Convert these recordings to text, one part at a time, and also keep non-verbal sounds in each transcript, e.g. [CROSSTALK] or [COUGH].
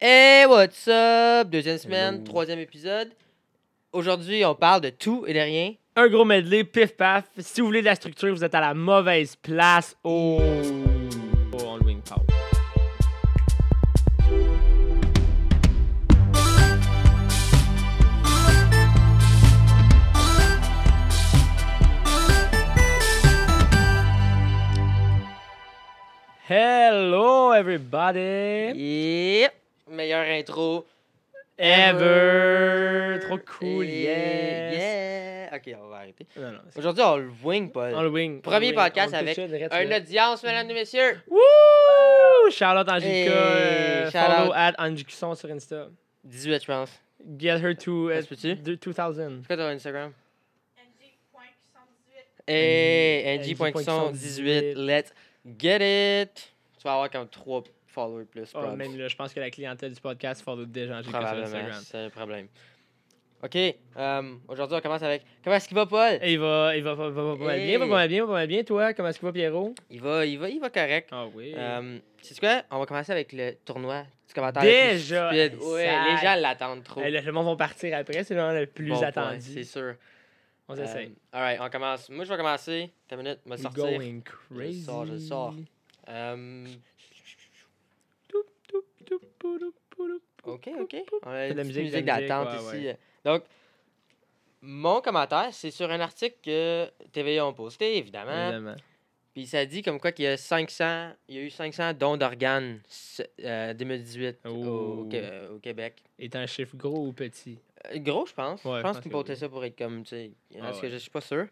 Hey, what's up? Deuxième semaine, troisième épisode. Aujourd'hui, on parle de tout et de rien. Un gros medley, pif paf. Si vous voulez de la structure, vous êtes à la mauvaise place. Oh, oh on le wing pow. Hello everybody. Yep! Meilleure intro. Ever. Trop cool, Et- yes. Yeah! Ok, on va arrêter. Non, non, c'est- Aujourd'hui, on le wing, Paul. on le wing. Premier on le wing. podcast avec Une audience, mesdames et messieurs. Wouh! Charlotte Angelica. Euh, follow out. at Angicusson sur Insta. 18, je pense. Get her to uh, se peut-tu? de- 2000. C'est quoi ton Instagram? NG.118. Hey, NG.118. NG.118. Let's get it. Tu vas avoir comme 3 followers plus. Oh, même là, je pense que la clientèle du podcast follow déjà Angelica sur Probablement, Instagram. c'est un problème. OK, euh, aujourd'hui, on commence avec... Comment est-ce qu'il va, Paul? Il va, il va, va, va, va bien, va pas bien, va pas bien. Toi, comment est-ce qu'il va, Pierrot? Il va, il va, il va correct. Ah oui. Euh, c'est quoi? On va commencer avec le tournoi du commentaire. le plus Déjà? Ouais, les gens l'attendent trop. Hey, le monde va partir après, c'est le moment le plus Bon attendu. C'est sûr. On s'essaye. Euh, alright, on commence. Moi, je vais commencer. T'as une minute, me sortir. going crazy. sors, je sors. Euh, ok, ok. On a de la musique, d'attente ouais, ici. ouais. Donc, mon commentaire, c'est sur un article que TVA ont posté, évidemment. Évidemment. Puis ça dit comme quoi qu'il y a 500, il y a eu 500 dons d'organes euh, 2018 au, au Oh. Qué- au Québec. Est un chiffre gros ou petit? Euh, Gros, je pense. Ouais, je pense qu'ils que portaient oui. ça pour être comme, tu sais, Ah parce que ouais. je suis pas sûr.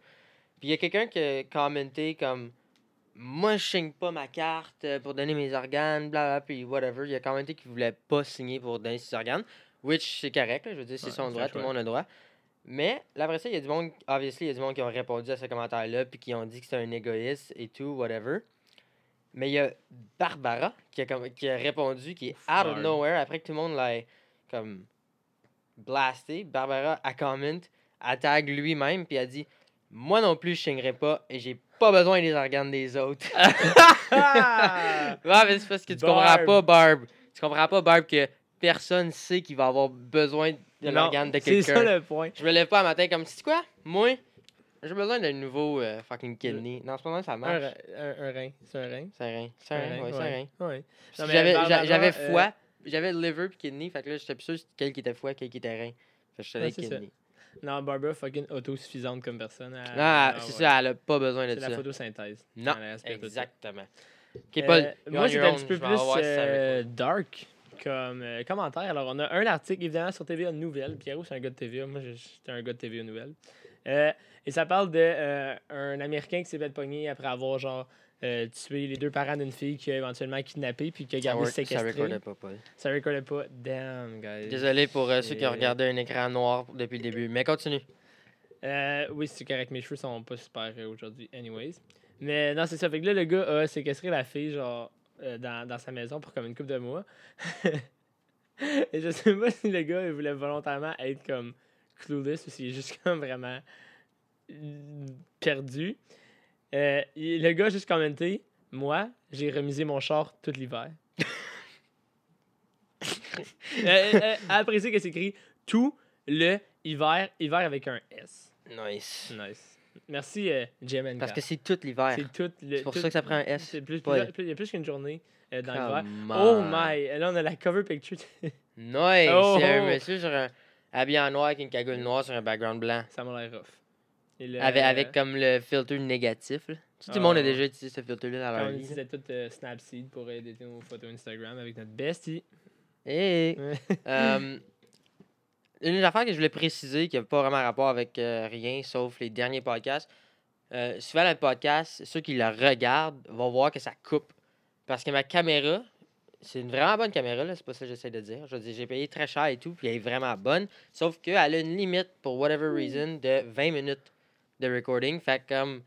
Puis il y a quelqu'un qui a commenté comme, moi je signe pas ma carte euh, pour donner mes organes, bla bla, puis whatever. Il a commenté qu'il voulait pas signer pour donner ses organes, which c'est correct, là, je veux dire, c'est Ouais, son c'est droit, tout le monde a le droit. Mais là, après ça, il y a du monde, obviously, il y a du monde qui ont répondu à ce commentaire-là, puis qui ont dit que c'était un égoïste et tout, whatever. Mais il y a Barbara qui a, comme- qui a répondu, qui est out of nowhere, après que tout le monde l'a comme blasté. Barbara a comment, a tag lui-même, puis a dit Moi non plus, je signerai pas et j'ai pas besoin des organes des autres. [LAUGHS] [LAUGHS] Ouais, mais c'est parce que tu comprends Barb. pas, Barb. Tu comprends pas, Barb, que personne sait qu'il va avoir besoin de l'organe de C'est ça quelqu'un. le point. Je me lève pas un matin comme, sais quoi? Moi, j'ai besoin d'un nouveau euh, fucking kidney. Non, en ce moment, ça marche. un, un rein. C'est un rein. C'est un rein. C'est un rein, ouais, c'est un rein. Ouais. J'avais euh, foie, j'avais liver puis kidney, fait que là, j'étais plus sûr quel qui était foie, quel qui était rein. Fait que je savais Ouais, c'est ça. Non, Barbara fucking autosuffisante comme personne. Elle- Ah, ah, c'est ouais. ça, elle a pas besoin de C'est ça. la photosynthèse. Non, exactement. Ok, Euh, Paul, you're moi, c'est un petit peu plus euh, dark comme euh, commentaire. Alors, on a un article, évidemment, sur TVA Nouvelles. Pierrot, c'est un gars de TVA. Moi, j'étais un gars de TVA Nouvelles. Euh, et ça parle euh, un Américain qui s'est fait pogner après avoir, genre, euh, tué les deux parents d'une fille qui a éventuellement kidnappé puis qui a gardé work- Ça recordait pas, Paul. Ça recordait pas. Damn, guys. Désolé pour euh, ceux qui ont Et- regardé un écran noir depuis le début, mais continue. Euh, oui, c'est correct. Mes cheveux sont pas super euh, aujourd'hui, anyways. Mais non, c'est ça. Fait que là, le gars a séquestré la fille, genre, euh, dans, dans sa maison pour comme une couple de mois. [LAUGHS] Et je sais pas si le gars, il voulait volontairement être comme clueless ou s'il est juste comme vraiment perdu. Euh, le gars a juste commenté Moi, j'ai remisé mon char tout l'hiver. [LAUGHS] euh, euh, euh, appréciez que c'est écrit tout le hiver, hiver avec un S. Nice. Nice. Merci, euh, JMNK. Parce que c'est tout l'hiver. c'est tout le. C'est pour tout- ça que ça prend un S. C'est plus, Paul. plus- plus- il y a plus qu'une journée euh, dans l'hiver. Oh my! Là, on a la cover picture. Nice. Oh, C'est un monsieur sur un habillé en noir avec une cagoule noire sur un background blanc. ça m'a l'air rough. Le- Avec, avec comme le filtre négatif. Là. Tout le monde a Oh. déjà utilisé ce filtre-là dans leur on vie. là. utilisait tout euh, Snapseed pour éditer nos photos Instagram avec notre bestie. Hey. [LAUGHS] Euh, une affaire que je voulais préciser qui n'a pas vraiment rapport avec euh, rien sauf les derniers podcasts. Euh, souvent, dans le podcast, ceux qui le regardent vont voir que ça coupe. Parce que ma caméra, c'est une vraiment bonne caméra, là, c'est pas ça que j'essaie de dire. Je veux dire, j'ai payé très cher et tout, puis elle est vraiment bonne. Sauf qu'elle a une limite, pour whatever reason, de 20 minutes de recording. Fait que comme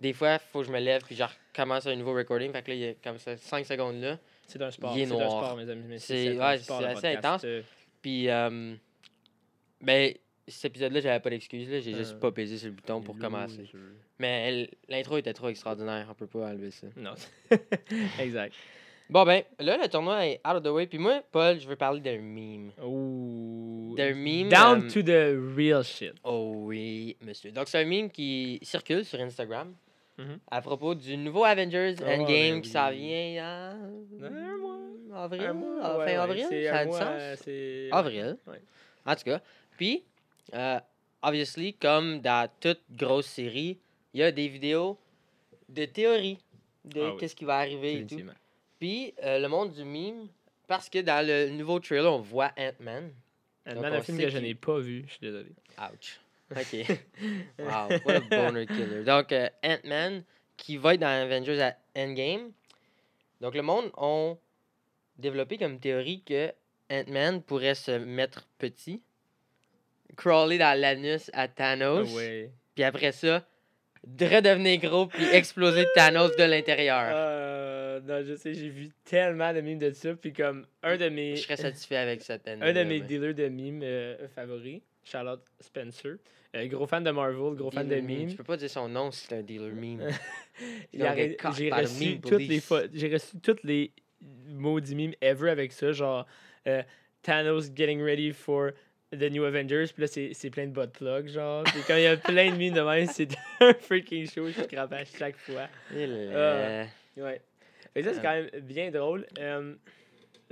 des fois, il faut que je me lève puis je recommence un nouveau recording. Fait que là, il y a comme ça 5 secondes là. C'est un sport. Il est noir. sport, mes amis. C'est- ouais, assez podcast. intense. Euh, Puis, euh, ben, cet épisode-là, j'avais pas d'excuse. J'ai juste Euh, pas pesé sur le bouton pour commencer. Mais l'intro était trop extraordinaire. On peut pas enlever ça. Non. [LAUGHS] exact. Bon, ben, là, le tournoi est out of the way. Puis moi, Paul, je veux parler d'un meme. Ouh. D'un meme. Down euh, to the real shit. Oh oui, monsieur. Donc, c'est un meme qui circule sur Instagram Mhm. à propos du nouveau Avengers Oh, Endgame ben qui s'en vient en Un mois. avril. Un mois, ah, fin ouais, avril, ça a du sens. c'est- Avril. Ouais. En tout cas. Puis, euh, obviously, comme dans toute grosse série, il y a des vidéos de théorie de Ah oui. qu'est-ce qui va arriver et tout. Puis, euh, le monde du meme, parce que dans le nouveau trailer, on voit Ant-Man. Ant-Man, un film que je n'ai pas vu, je suis désolé. Ouch. [LAUGHS] OK. wow, what a boner killer. Donc, euh, Ant-Man, qui va être dans Avengers à Endgame. Donc, le monde ont développé comme théorie que Ant-Man pourrait se mettre petit, crawler dans l'anus à Thanos, Ah ouais. puis après ça, redevenir gros, puis exploser Thanos de l'intérieur. Euh, non, je sais, j'ai vu tellement de memes de ça. Puis comme un de mes, Je serais satisfait avec cette année. un de mes dealers de memes euh, favoris, Charlotte Spencer, euh, gros fan de Marvel, gros fan de memes. Tu peux pas dire son nom si c'est un dealer meme. Caught J'ai reçu toutes les j'ai reçu toutes les maudits memes ever avec ça, genre euh, Thanos getting ready for the new Avengers, puis là c'est plein de bot plugs genre, puis quand il y a plein de memes de même, c'est [LAUGHS] un freaking show, je crape à chaque fois. Il est- Ouais. Fait que ça, c'est quand même bien drôle. Euh,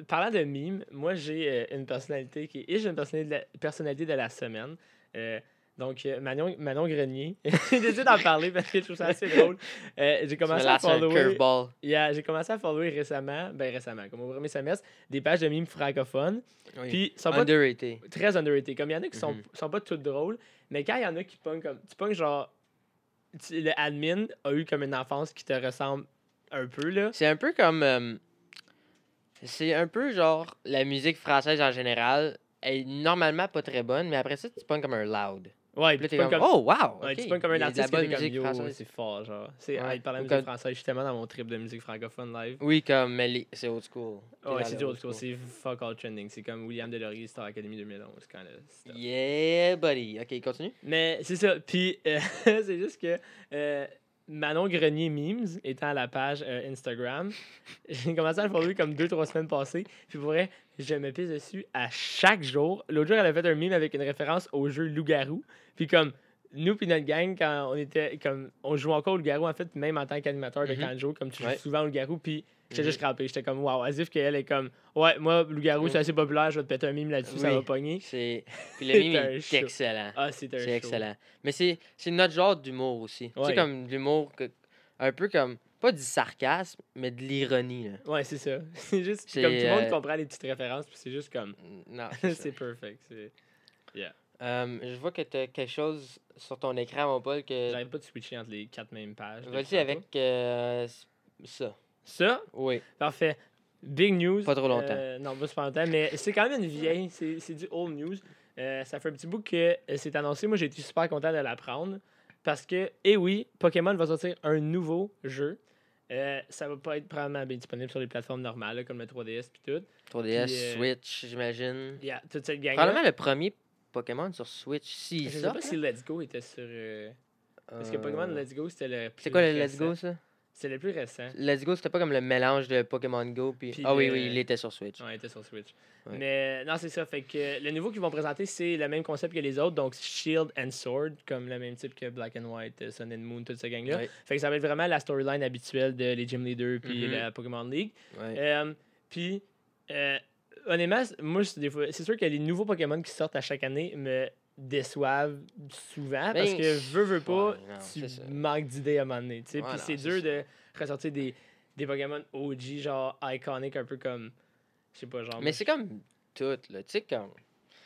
parlant de memes, moi, j'ai euh, une personnalité qui est une personnalité de la, personnalité de la semaine. Euh, donc, euh, Manon, Manon Grenier. [LAUGHS] j'ai décidé d'en parler parce que je trouve ça assez drôle. Euh, j'ai commencé à follower. Yeah, j'ai commencé à follower récemment, ben récemment, comme au premier semestre, des pages de memes francophones. Oui. Puis, sont pas Underrated. très underrated. Comme il y en a qui sont, Mhm. sont pas toutes drôles, mais quand il y en a qui pognent comme. Tu pognes genre. tu- le admin a eu comme une enfance qui te ressemble un peu, là. C'est un peu comme. euh, c'est un peu genre la musique française en général. Elle est normalement pas très bonne, mais après ça, tu pognes comme un loud. Ouais, Puis là, t'es comme, oh wow! Ouais, ok, tu pognes comme il y un a de la artiste qui bonne comme musique yo, française. c'est fort, genre. C'est, Ouais. ah, il parlait de Ou musique comme- française, je suis tellement dans mon trip de musique francophone live. Oui, comme, mais les- c'est old school. T'es Ouais, dans c'est le du old old school, school. c'est fuck all trending. C'est comme William Delaurier, Star Academy 2011, quand là. Yeah, buddy. Ok, continue. Mais c'est ça. Puis, euh, [LAUGHS] c'est juste que euh, Manon Grenier Memes étant à la page euh, Instagram, [LAUGHS] j'ai commencé à le follower comme deux, trois semaines passées. Puis pour vrai, je me pisse dessus à chaque jour. L'autre jour, elle a fait un meme avec une référence au jeu Loup-Garou. Puis comme nous puis notre gang, quand on était comme on jouait encore au Loup-Garou, en fait, même en tant qu'animateur de Mhm. Kanjo, comme tu joues Ouais. souvent au Loup-Garou, puis j'étais Mhm. juste crampé. J'étais comme wow, as if qu'elle est comme ouais, moi, Loup-Garou, c'est Mhm. assez populaire, je vais te péter un meme là-dessus, ça va pogner. C'est... [LAUGHS] Puis le C'est mime est excellent. Ah, c'est un C'est excellent. Mais c'est, c'est notre genre d'humour aussi. Tu Ouais. sais, comme l'humour, que, un peu comme, pas du sarcasme, mais de l'ironie. Là. Ouais, c'est ça. [LAUGHS] C'est juste C'est, comme tout le monde euh, comprend les petites références, puis c'est juste comme. Non, [LAUGHS] c'est c'est perfect. c'est- Euh, je vois que tu as quelque chose sur ton écran, mon Paul, que... J'arrive pas de switcher entre les quatre mêmes pages. Vas-y avec euh, ça. Ça, Oui. parfait. Big news. Pas trop longtemps. Euh, non, pas super longtemps, mais c'est quand même une vieille. C'est c'est du old news. Euh, ça fait un petit bout que c'est annoncé. Moi, j'ai été super content de l'apprendre. Parce que, eh oui, Pokémon va sortir un nouveau jeu. Euh, ça va pas être probablement bien disponible sur les plateformes normales, là, comme le 3DS puis tout. 3DS, Puis, euh, Switch, j'imagine. Il y a toute cette gang Probablement le premier Pokémon sur Switch, si Je sais pas si Let's Go était sur. euh, Parce que Euh, Pokémon Let's Go, c'était le plus C'est quoi le Let's. Go, ça? C'est le plus récent. Let's Go, c'était pas comme le mélange de Pokémon Go. Puis... Puis Ah oui, le- oui, il était sur Switch. Ouais, il était sur Switch. Ouais. Mais non, c'est ça. Fait que le nouveau qu'ils vont présenter, c'est le même concept que les autres. Donc Shield and Sword, comme le même type que Black and White, euh, Sun and Moon, toute cette gang-là. Ouais. Fait que ça va être vraiment la storyline habituelle de les Gym Leaders puis Mhm. la Pokémon League. Ouais. Euh, puis, euh, honnêtement, moi, c'est des fois- c'est sûr que les nouveaux Pokémon qui sortent à chaque année me déçoivent souvent parce Ben, que veux, veux pas, ouais, non, tu manques d'idées à un moment donné. tu sais. Ouais, puis c'est dur ça. de ressortir des, des Pokémon OG, genre iconic, un peu comme. Je sais pas, genre. Mais c'est comme tout, là. Tu sais, comme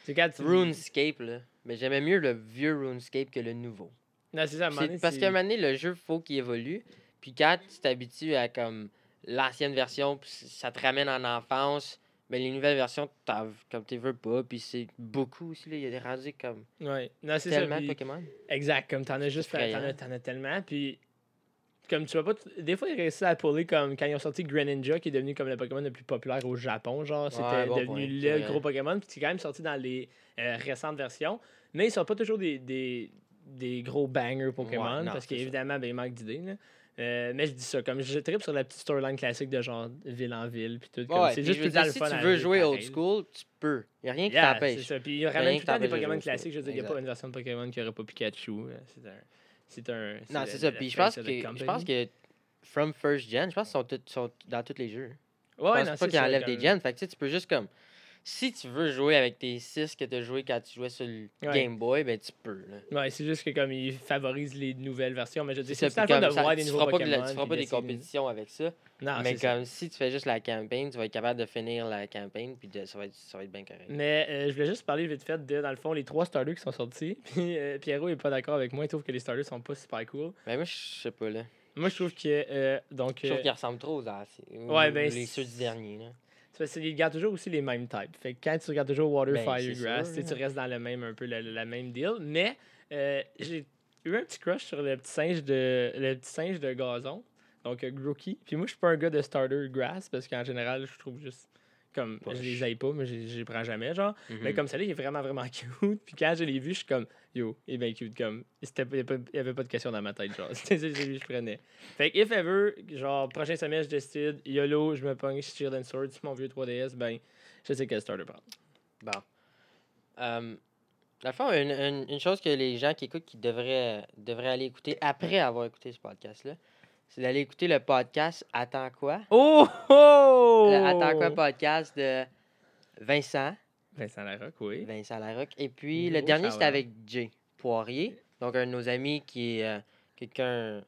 c'est quand tu. RuneScape, là. Mais j'aimais mieux le vieux RuneScape que le nouveau. Non, c'est ça, à un moment C'est- donné, Parce qu'à un moment donné, le jeu, faut qu'il évolue. Puis quand tu t'habitues à comme l'ancienne version, ça te ramène en enfance, mais les nouvelles versions, t'as- comme tu veux pas. Puis c'est beaucoup aussi, là. Il y a des rendus comme Ouais. Non, c'est ça. tellement de puis- Pokémon. Exact, comme t'en as juste t'en as, t'en as tellement. Puis, comme tu vois pas, t- des fois, ils réussissent à puller comme quand ils ont sorti Greninja, qui est devenu comme le Pokémon le plus populaire au Japon. Genre, c'était Ouais, bon devenu point, le gros Pokémon. Puis, c'est quand même sorti dans les euh, récentes versions. Mais ils sont pas toujours des, des, des gros bangers Pokémon, Ouais, non, parce ça. qu'évidemment, ben, il manque d'idées. là. Euh, mais je dis ça, comme je tripe sur la petite storyline classique de genre ville en ville, puis tout. comme Ouais, c'est juste je tout le temps le si fun tu veux jouer old school, tu peux. Il n'y a rien qui Yeah, c'est t'empêche. ça. Puis il y a Rien ramène qui tout le temps des Pokémon classiques. Je veux dire, il n'y a pas une version de Pokémon qui n'aurait pas Pikachu. euh, C'est un. C'est un. Non, c'est ça. Puis je pense que je pense que From First Gen, je pense qu'ils sont, sont dans tous les jeux. Je Ouais, pense non, pas c'est qu'ils enlèvent des gens. Fait que tu peux juste comme. Si tu veux jouer avec tes 6 que tu as joué quand tu jouais sur le Ouais. Game Boy, ben tu peux. Là. Ouais, c'est juste que comme ils favorisent les nouvelles versions, mais je dis C'est c'est ça, comme de ça, voir des nouveaux feras pas, Pokémon. tu feras pas des compétitions avec ça. Non, mais ça. comme si tu fais juste la campagne, tu vas être capable de finir la campagne, puis de- ça, va être, ça va être bien correct. Mais euh, je voulais juste parler vite fait de, dans le fond, les trois starters qui sont sortis. [LAUGHS] Puis euh, Pierrot est pas d'accord avec moi. Il trouve que les starters sont pas super cool. Mais moi, je sais pas, là. Moi, je trouve que. euh, donc, Je trouve qu'ils ressemblent trop aux. Ouais, ben, Les ceux du dernier, là. C'est qu'ils gardent toujours aussi les mêmes types. Fait que quand tu regardes toujours Water, Ben, Fire, Grass, sûr, tu là. restes dans le même, un peu la, la même deal. Mais euh, j'ai eu un petit crush sur le petit singe de, le petit singe de gazon. Donc, euh, Grookey. Puis moi, je suis pas un gars de starter grass parce qu'en général, je trouve juste. Comme, je les aille pas, mais je je les prends jamais, genre. Mais Mhm. comme ça, là, il est vraiment, vraiment [LAUGHS] cute. Puis quand je l'ai vu, je suis comme, yo, il est bien cute. Comme, c'était- il n'y avait, pas- il y avait pas de question dans ma tête, genre. [LAUGHS] C'était ça que j'ai vu, je prenais. Fait que, if ever, genre, prochain semestre, je décide, YOLO, je me pogne Shield and Sword sur mon vieux 3DS, ben, je sais quel starter prendre. Bon. Euh, dans le fond, une, une- une chose que les gens qui écoutent qui devraient, devraient aller écouter après avoir écouté ce podcast-là, c'est d'aller écouter le podcast Attends quoi? Oh! oh! Le Attends quoi podcast de Vincent, Vincent Larocque, oui. Vincent Larocque. Et puis le dernier, c'était avec Jay Poirier, donc un de nos amis qui est euh, quelqu'un.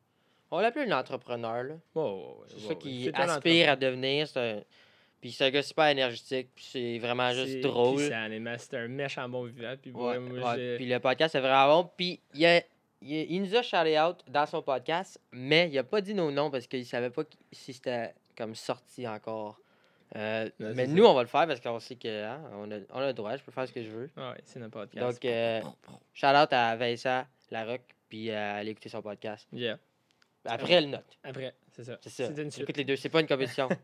On l'appelle un entrepreneur, là. Oh, C'est ça qui aspire à devenir. un- Puis c'est un gars super énergétique, puis c'est vraiment juste drôle. c'est un méchant bon vivant. Puis Ouais, ouais, moi, ouais, j'ai- Puis le podcast, c'est vraiment bon. Puis il, a- il, nous a shouté out dans son podcast, mais il a pas dit nos noms parce qu'il savait pas si c'était comme sorti encore. Euh, Ouais, mais nous, ça. on va le faire parce qu'on sait que hein, on, a, on a le droit, je peux faire ce que je veux. Ouais, c'est notre podcast. Donc, euh, shout out à Vincent Larocque, puis euh, allez écouter son podcast. Yeah. Après le note, Après, c'est ça. c'est ça. C'est une suite. Écoute les deux, c'est pas une compétition. [LAUGHS]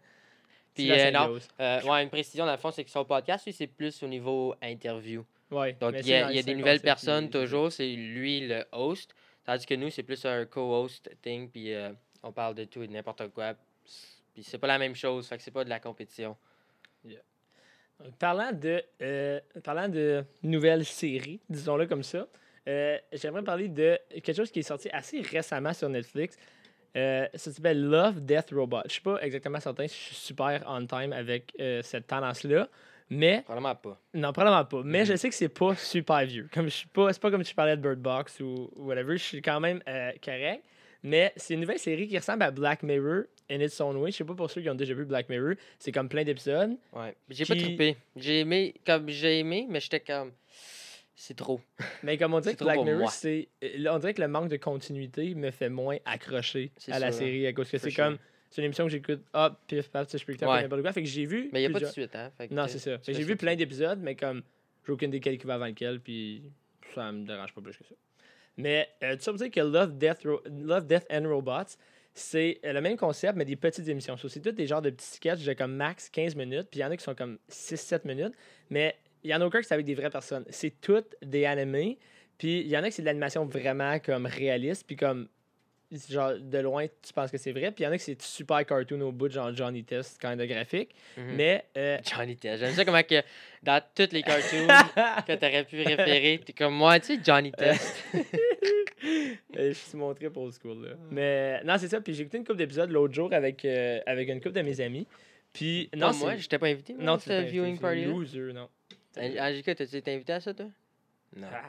Puis euh, non, euh, ouais, une précision dans le fond, c'est que son podcast, lui, c'est plus au niveau interview. Ouais, Donc, il y a, il y a des nouvelles personnes toujours, c'est lui le host. Tandis que nous, c'est plus un co-host thing, puis euh, on parle de tout et de n'importe quoi. Puis c'est pas la même chose, fait que c'est pas de la compétition. Donc, Parlant de, euh, parlant de nouvelles séries, disons-le comme ça, euh, j'aimerais parler de quelque chose qui est sorti assez récemment sur Netflix. Euh, ça s'appelle Love, Death, Robot. Je suis pas exactement certain si je suis super on time avec euh, cette tendance-là, mais Probablement pas. non, probablement pas. Mais je sais que c'est pas super vieux. Comme je suis pas, c'est pas comme je parlais de Bird Box ou, ou whatever. Je suis quand même euh, correct. Mais c'est une nouvelle série qui ressemble à Black Mirror in its own way. Je sais pas pour ceux qui ont déjà vu Black Mirror. C'est comme plein d'épisodes. Ouais. J'ai pas Puis- trippé. J'ai aimé, comme j'ai aimé, mais j'étais comme. C'est trop. [LAUGHS] Mais comme on dirait C'est que Black Mirror, c'est. euh, On dirait que le manque de continuité me fait moins accrocher C'est à la série à cause que For c'est sure. C'est une émission que j'écoute, hop, pif, paf, tu sais, je peux écouter Ouais. n'importe quoi. Fait que j'ai vu. Mais il y a pas de suite, hein. Fait que, Non, tu sais, c'est ça. tu J'ai vu tu plein d'épisodes, mais comme j'ai aucune idée quel qui va avant lequel, puis ça me dérange pas plus que ça. Mais euh, ça pour dire que Love, Death, Ro- Love, Death and Robots, c'est euh, le même concept, mais des petites émissions. So, c'est tous des genres de petits sketchs de comme max 15 minutes, puis il y en a qui sont comme 6-7 minutes, mais il y en a aucun qui c'est avec des vraies personnes. C'est toutes des animés, puis il y en a qui c'est de l'animation vraiment comme réaliste, puis comme genre de loin tu penses que c'est vrai, puis il y en a qui c'est super cartoon au bout, genre Johnny Test, kind de graphique. Mhm. Mais euh, [LAUGHS] Johnny Test. J'aime ça comment que dans tous les cartoons [LAUGHS] que t'aurais pu référer, t'es comme moi, tu sais, Johnny Test. [LAUGHS] Euh, je suis montré pour old school. Là. Mais non, c'est ça. Puis j'ai écouté une couple d'épisodes l'autre jour avec, euh, avec une couple de mes amis. Puis non, Non, moi, j'étais pas invité. non, tu viewing party loser, non. Angelica, t'as-tu été invité à ça, toi? Non. Ah,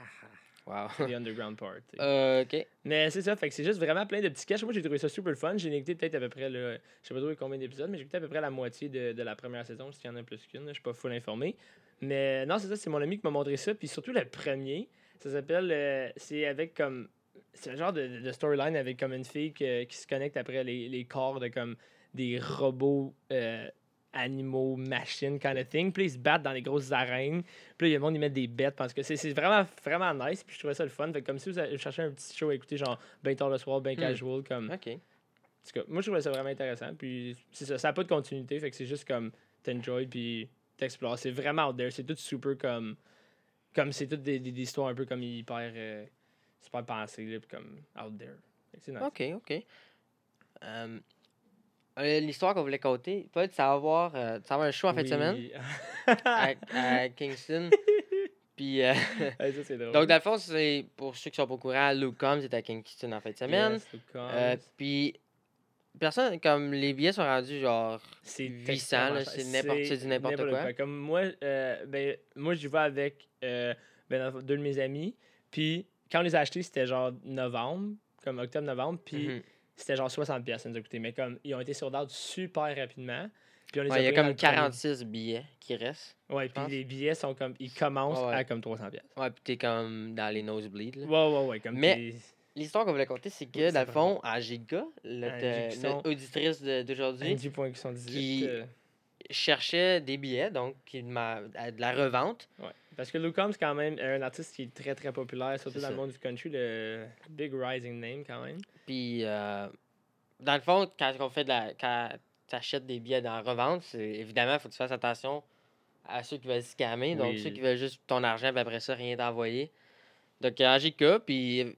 Wow. the underground party. Euh, ok. Mais c'est ça, fait que c'est juste vraiment plein de petits sketchs. Moi, j'ai trouvé ça super fun. J'ai écouté peut-être à peu près, là, je sais pas trop combien d'épisodes, mais j'ai écouté à peu près la moitié de, de la première saison, s'il y en a plus qu'une. Je suis pas full informé. Mais non, c'est ça, c'est mon ami qui m'a montré ça. Puis surtout le premier, ça s'appelle. euh, c'est avec comme. C'est un genre de, de storyline avec comme une fille que- qui se connecte après les, les corps de comme des robots. euh, animaux, machines, kind of thing. Puis ils se battent dans les grosses arènes. Puis là, il y a le monde, ils mettent des bêtes parce que c'est vraiment, vraiment nice. Puis je trouvais ça le fun. Fait que comme si vous cherchez un petit show à écouter, genre, ben tard le soir, ben casual, comme. Ok. En tout cas, moi, je trouvais ça vraiment intéressant. Puis c'est ça, ça n'a pas de continuité. Fait que c'est juste comme t'enjoy puis t'explores. C'est vraiment out there. C'est tout super comme. Comme c'est toutes des, des, des histoires un peu comme hyper. euh, super pensées, là, puis comme out there. Nice. Ok, ok. Euh, L'histoire qu'on voulait compter, Paul, tu vas avoir, euh, vas avoir un show en fin de semaine [LAUGHS] à, à Kingston. [LAUGHS] Puis, euh, [LAUGHS] ça, drôle. donc, dans le fond, c'est pour ceux qui sont pas au courant, Luke Combs est à Kingston en fin de semaine. Yes, Euh, puis, personne, comme les billets sont rendus genre. c'est 800, extrêmement là, cher. c'est n'importe- du n'importe quoi. Comme moi, euh, ben, moi j'y vais avec euh, ben, deux de mes amis. Puis quand on les a achetés, c'était genre novembre, comme octobre-novembre. Puis Mhm. C'était genre 60$, piastres, ça nous a coûté. Mais comme ils ont été out super rapidement. Puis on les Ouais, a il y a comme le premier. 46 billets qui restent. Ouais, puis les billets sont comme. Ils commencent Ouais, ouais. à comme 300$. piastres. Ouais, puis t'es comme dans les nosebleeds. là. Ouais, ouais, ouais. Comme Mais- L'histoire qu'on voulait compter, c'est que, dans le fond, euh, Cusson. notre auditrice d'aujourd'hui, Angie.78. qui- euh, cherchait des billets, donc qui m'a à de la revente. Ouais. Parce que Luke Combs, quand même un artiste qui est très très populaire, surtout dans ça. le monde du country, le big rising name quand même. Puis, euh, dans le fond, quand on fait de la. Quand t'achètes des billets dans la revente, c'est évidemment, il faut que tu fasses attention à ceux qui veulent scammer. Donc, ceux qui veulent juste ton argent, puis après ça, rien t'envoyer. Donc, Angelica, puis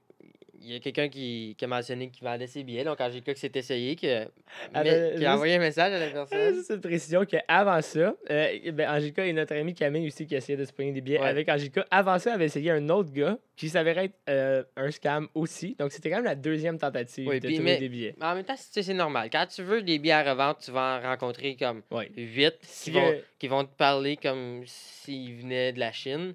il y a quelqu'un qui, qui a mentionné qu'il vendait ses billets. Donc, Angelica qui s'est essayé, qui a, Ah, mais- qui a envoyé un message à la Euh, personne. [LAUGHS] Juste une précision qu'avant ça, euh, ben, Angelica et notre ami Camille aussi qui essayait de se prendre des billets Ouais. avec Angelica, avant ça, avait essayé un autre gars qui s'avérait être euh, un scam aussi. Donc c'était quand même la deuxième tentative Oui, de trouver mais- des billets. Mais en même temps, c'est c'est normal. Quand tu veux des billets à revente, tu vas en rencontrer comme Ouais. 8 Si qui vont, que- qui vont te parler comme s'ils venaient de la Chine.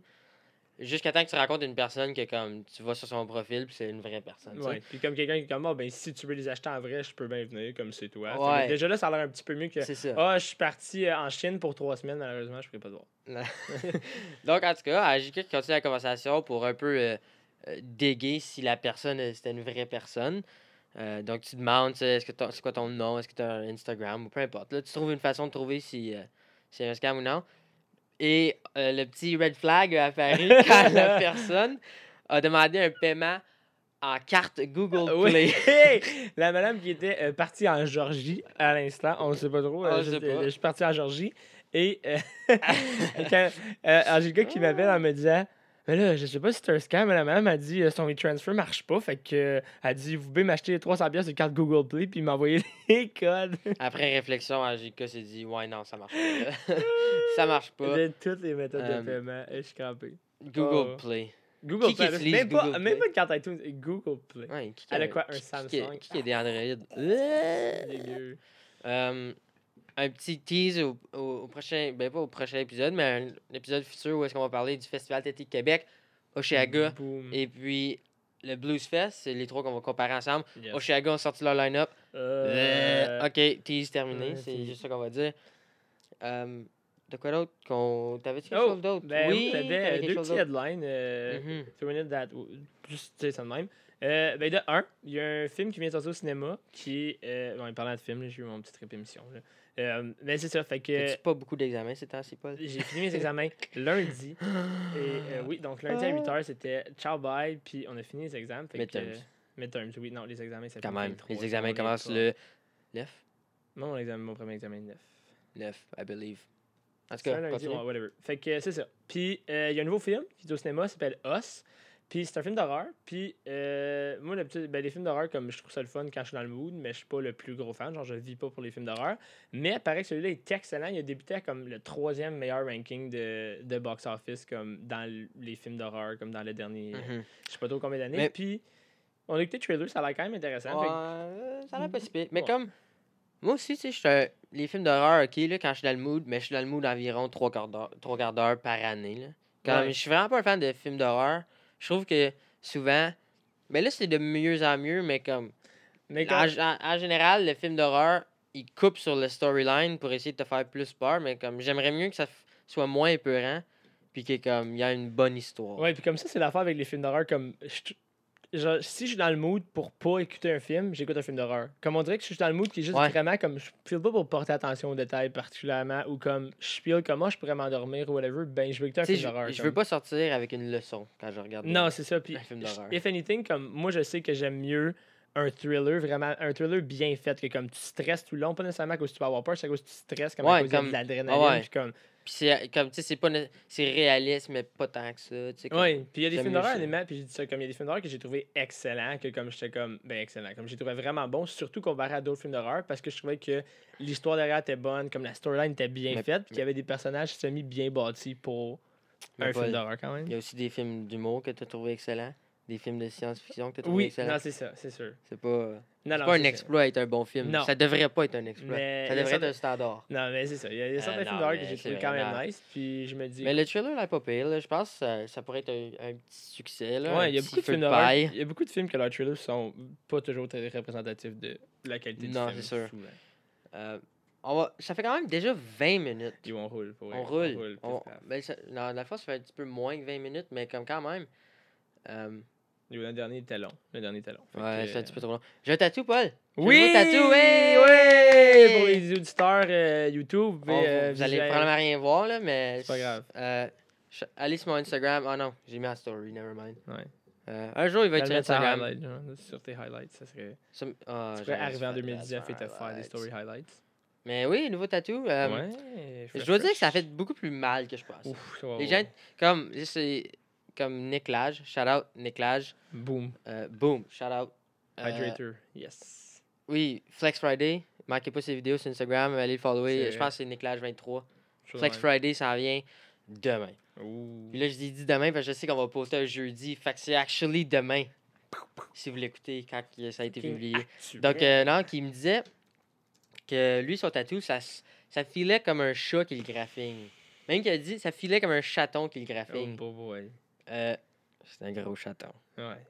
Jusqu'à temps que tu rencontres une personne que comme tu vas sur son profil puis c'est une vraie personne. Ouais. Puis comme quelqu'un qui est comme, Ah, ben si tu veux les acheter en vrai, je peux bien venir comme c'est toi. Ouais. déjà là, ça a l'air un petit peu mieux que. Ah, je suis parti euh, en Chine pour trois semaines, malheureusement, je ne pourrais pas te voir. [LAUGHS] Donc, en tout cas, qui continue la conversation pour un peu euh, euh, déguer si la personne, euh, c'était une vraie personne. Euh, donc, tu demandes, est-ce que c'est quoi ton nom, est-ce que tu as un Instagram ou peu importe. Là, tu trouves une façon de trouver si c'est un scam ou non. Et euh, le petit red flag a apparu [LAUGHS] quand la [LAUGHS] personne a demandé un paiement en carte Google. Play. [LAUGHS] La madame qui était euh, partie en Georgie à l'instant, on ne sait pas trop. Ah, euh, je suis parti en Georgie et euh, quand Angelica qui m'appelle en me disant Mais là, je sais pas si c'est un scam, mais la madame a dit euh, son e-transfer marche pas. Fait que euh, elle dit Vous pouvez m'acheter 300$ pièces de carte Google Play puis m'envoyer [LAUGHS] les codes Après réflexion, Ajika s'est dit Ouais, non, ça marche pas. [LAUGHS] ça marche pas. de toutes les méthodes Euh, de paiement. Et je suis crampé. Google Oh. Play. Google qui Play, même, pas, même pas une carte iTunes, Google Play. Ouais, qui Elle a quoi, un qui- Samsung? Qui, qui a des Android? [LAUGHS] Dégueu. Euh, un petit tease au, au- au prochain, ben pas au prochain épisode, mais un, épisode futur où est-ce qu'on va parler du Festival Tété Québec, Oshéaga Boom. et puis le Blues Fest. C'est les trois qu'on va comparer ensemble. Yes. Oshéaga ont sorti leur line-up. Euh, ok, tease terminé, c'est juste ça qu'on va dire. Euh, de quoi d'autre qu'on T'avais-tu quelque Oh, chose d'autre? ben oui, t'avais deux petits headlines. Throwing it that Juste, tu sais, ça de même. Euh, ben, de un, il y a un film qui vient de sortir au cinéma qui est. Euh, bon, parlant de film, j'ai eu mon petite rép émission. Là. Euh, mais c'est ça, fait que. Pas beaucoup d'examens ces temps-ci, Paul? J'ai fini mes examens [LAUGHS] lundi. Et euh, oui, donc lundi à 8h, c'était ciao bye, puis on a fini les examens. Fait que, Midterms. euh, midterms, oui, non, les examens, ça Quand même. 23, Les examens commencent le 9. Non, mon, examen, mon premier examen est 9. 9, I believe. En tout C'est cas, lundi, ouais, whatever. Fait que c'est ça. Puis euh, il y a un nouveau film qui est au cinéma, s'appelle Us. Puis c'est un film d'horreur. Puis euh, moi, d'habitude, ben, les films d'horreur, comme je trouve ça le fun quand je suis dans le mood, mais je suis pas le plus gros fan. Genre, je vis pas pour les films d'horreur. Mais pareil que celui-là est excellent. Il a débuté à comme le troisième meilleur ranking de, de box-office comme dans les films d'horreur, comme dans le dernier, euh, Mhm. je sais pas trop combien d'années. Mais- Puis on a écouté le trailer, ça a l'air quand même intéressant. Ouais, ça a l'air pas si pire. Mais Ouais. comme, moi aussi, tu sais, je suis un- les films d'horreur, ok, là, quand je suis dans le mood, mais je suis dans le mood environ trois quarts d'heure, trois quarts d'heure par année, là. Comme, Ouais. je suis vraiment pas un fan de films d'horreur. Je trouve que souvent, mais là, c'est de mieux en mieux, mais comme, mais en, comme- en- en général, le film d'horreur, il coupe sur le storyline pour essayer de te faire plus peur, mais comme, j'aimerais mieux que ça soit moins épeurant, puis que, comme, il y a une bonne histoire. Ouais, puis comme ça, c'est l'affaire avec les films d'horreur. Comme, je- genre, si je suis dans le mood pour pas écouter un film, j'écoute un film d'horreur. Comme on dirait que je suis dans le mood qui est juste Ouais. vraiment comme, je feel pas pour porter attention aux détails particulièrement, ou comme, je feel comment je pourrais m'endormir ou whatever, ben je vais écouter un film d'horreur. je, comme. veux pas sortir avec une leçon quand je regarde. Non, c'est ça. Puis, un film d'horreur. if anything, comme moi, je sais que j'aime mieux un thriller, vraiment, un thriller bien fait, que comme tu stresses tout le long, pas nécessairement à cause que tu vas avoir peur, c'est à cause que tu stresses, comme à cause comme- de l'adrénaline, ah ouais. puis comme, Puis c'est comme, tu sais, c'est pas. C'est réaliste, mais pas tant que ça. Oui, puis il y a des films d'horreur, honnêtement, puis j'ai dit ça comme il y a des films d'horreur que j'ai trouvé excellents, que comme j'étais comme, ben excellent, comme j'ai trouvé vraiment bon, surtout comparé à d'autres films d'horreur, parce que je trouvais que l'histoire derrière était bonne, comme la storyline était bien Mais- faite, puis qu'il y avait des personnages semi bien bâtis pour un film d'horreur quand même. Il y a aussi des films d'humour que tu as trouvé excellents. Des films de science-fiction que tu Oui, non, c'est ça, c'est sûr. C'est pas, Non, c'est non, pas un ça. exploit être un bon film. Non. Ça devrait pas être un exploit. Mais ça devrait être un standard. Non, mais c'est ça. Il y a, il y a Euh, certains non, films d'horreur que j'ai trouvé quand même nice, puis je me dis. Mais le trailer, là, pas pire. là. Je pense que ça, ça pourrait être un, un petit succès. Là, Ouais, il y a beaucoup de films d'horreur. Il y a beaucoup de films que leurs trailers sont pas toujours très représentatifs de la qualité Non, du film. c'est sûr. Euh, on va... Ça fait quand même déjà 20 minutes. On roule pour On roule. roule, On- pif, paf. ben, ça- non, la fois, ça fait un petit peu moins que 20 minutes, mais comme quand même. Euh, Le dernier était long. Le dernier. Fait ouais, c'est un petit peu trop long. J'ai un tatou, Paul. Un Oui! nouveau tatou, Oui! ouais! Pour les auditeurs euh, YouTube, pouvez, euh, vous allez probablement rien voir, là, mais. C'est pas grave. euh, allez sur mon Instagram. Ah non, j'ai mis en story, never mind. Ouais. Euh, un jour, il va être sur sur Instagram. highlight, sur tes highlights, ça serait. M- ah, tu pourrais arriver en faire- 2019 et te faire des story highlights. Mais oui, nouveau tatou. euh, ouais. Je dois dire que ça a fait beaucoup plus mal que je pense. Ouf, Les gens, comme, c'est comme Nick Lage, shout out Nick Lage, Boom. euh, boom, shout out. Euh, Hydrator. Yes. oui, Flex Friday, manquez pas ses vidéos sur Instagram, allez le follower. Je pense que c'est Nick Lage 23. Chose Flex Friday, ça en vient demain. Puis là, je dis demain parce que je sais qu'on va poster un jeudi. Fait que c'est actually demain. Si vous l'écoutez quand ça a été publié. actu. Donc, euh, non, qui me disait que lui, son tatou, ça, ça filait comme un chat qui le graphine. Même qu'il a dit, ça filait comme un chaton qui le Oh graphine. boy. Euh, c'est un gros chaton. Ouais.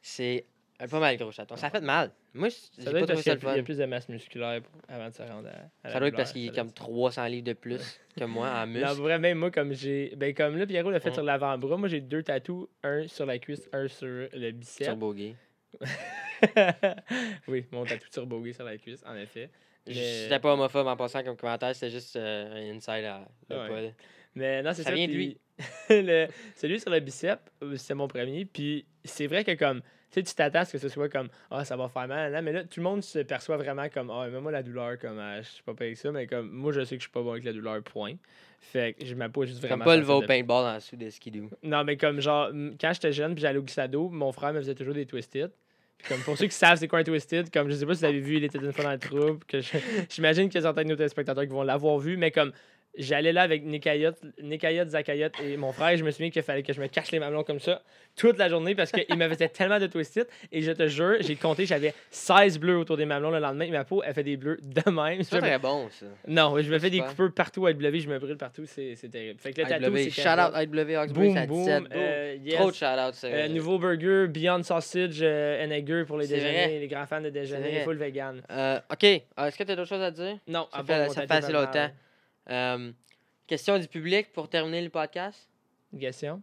C'est un pas mal gros chaton. Ça fait mal. Moi, j'ai Ça pas doit être trouvé ça le a- il y a fun. plus de masse musculaire avant de se rendre à, Ça doit être parce qu'il est comme être- 300 livres de plus que moi en Non, muscle. vraiment, moi, comme j'ai. Ben, comme là, Pierrot l'a fait sur l'avant-bras, moi, j'ai deux tatous, un sur la cuisse, un sur le bicep. Turbo gay. [LAUGHS] oui, mon tatou turbo sur la cuisse, en effet. J'étais pas homophobe en passant comme commentaire, c'était juste euh, un inside à le Ouais. Mais non, c'est Ça ça. vient de puis [LAUGHS] le- celui sur le bicep, euh, c'est mon premier. Puis c'est vrai que comme. Tu sais, tu t'attends à ce que ce soit comme Ah, ça va faire mal, là, mais là, tout le monde se perçoit vraiment comme Ah, même moi, la douleur, comme ah, je suis pas payé avec ça, mais comme moi, je sais que je suis pas bon avec la douleur, point. Fait que je ma peau est juste Comme vraiment. Paul va au paintball en dessous de skidoo. Non, mais comme genre, quand j'étais jeune, puis j'allais au glissado, mon frère me faisait toujours des twisted. Puis comme pour ceux qui savent c'est quoi un twisted, comme je sais pas si vous avez vu, il était une fois dans le troupe, que [LAUGHS] j'imagine qu'il y a certains de nos téléspectateurs qui vont l'avoir vu, mais comme j'allais là avec Nikayot, Nikayot, Zakayot et mon frère, et je me souviens qu'il fallait que je me cache les mamelons comme ça toute la journée parce qu'il me faisait tellement de twisted. Et je te jure, j'ai compté, j'avais 16 bleus autour des mamelons le lendemain, et ma peau, elle fait des bleus de même. C'est très bon, ça. Non, je me fais des coupures partout à IW, je me brûle partout, c'est terrible. Fait que le tatou, c'est shout out IW Oxbury, Boom, boom. 17. boom. euh, yes. Trop de shout out, Euh, nouveau burger, Beyond Sausage euh, pour les déjeuners, vrai. les grands fans de déjeuner, full vegan. Euh, ok, est-ce que tu as d'autres choses à dire? Non, Ça fait- ça fait assez longtemps. Euh, question du public pour terminer le podcast. Une question?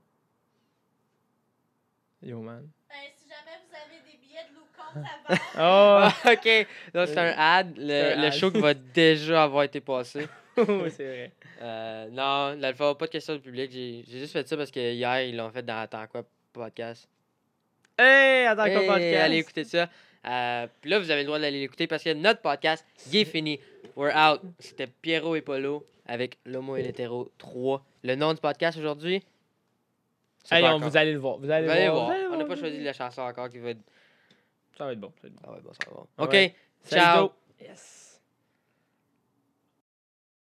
Yo, man. Ben, si jamais vous avez des billets de Loucon à vendre, Oh! [LAUGHS] ok, donc c'est un ad. Le, un le ad. show qui va [LAUGHS] déjà avoir été passé. Oui, c'est vrai. Euh, non, l'alpha, pas de question du public. J'ai j'ai juste fait ça parce que hier, ils l'ont fait dans Attends quoi podcast. Hey, attends, Hey, qu'on podcast? allez écouter ça. Euh, Puis là, vous avez le droit d'aller l'écouter parce que notre podcast, il est fini. We're out. C'était Pierrot et Polo avec L'Homo et l'Hétéro 3. Le nom du podcast aujourd'hui? pas on, vous allez le voir. Vous allez, Vous allez voir. voir. vous allez On n'a pas choisi allez- la chanson encore qui va être. Ça va être bon. Ça va être bon. Ah ça va. Ouais. OK. Ciao. Yes.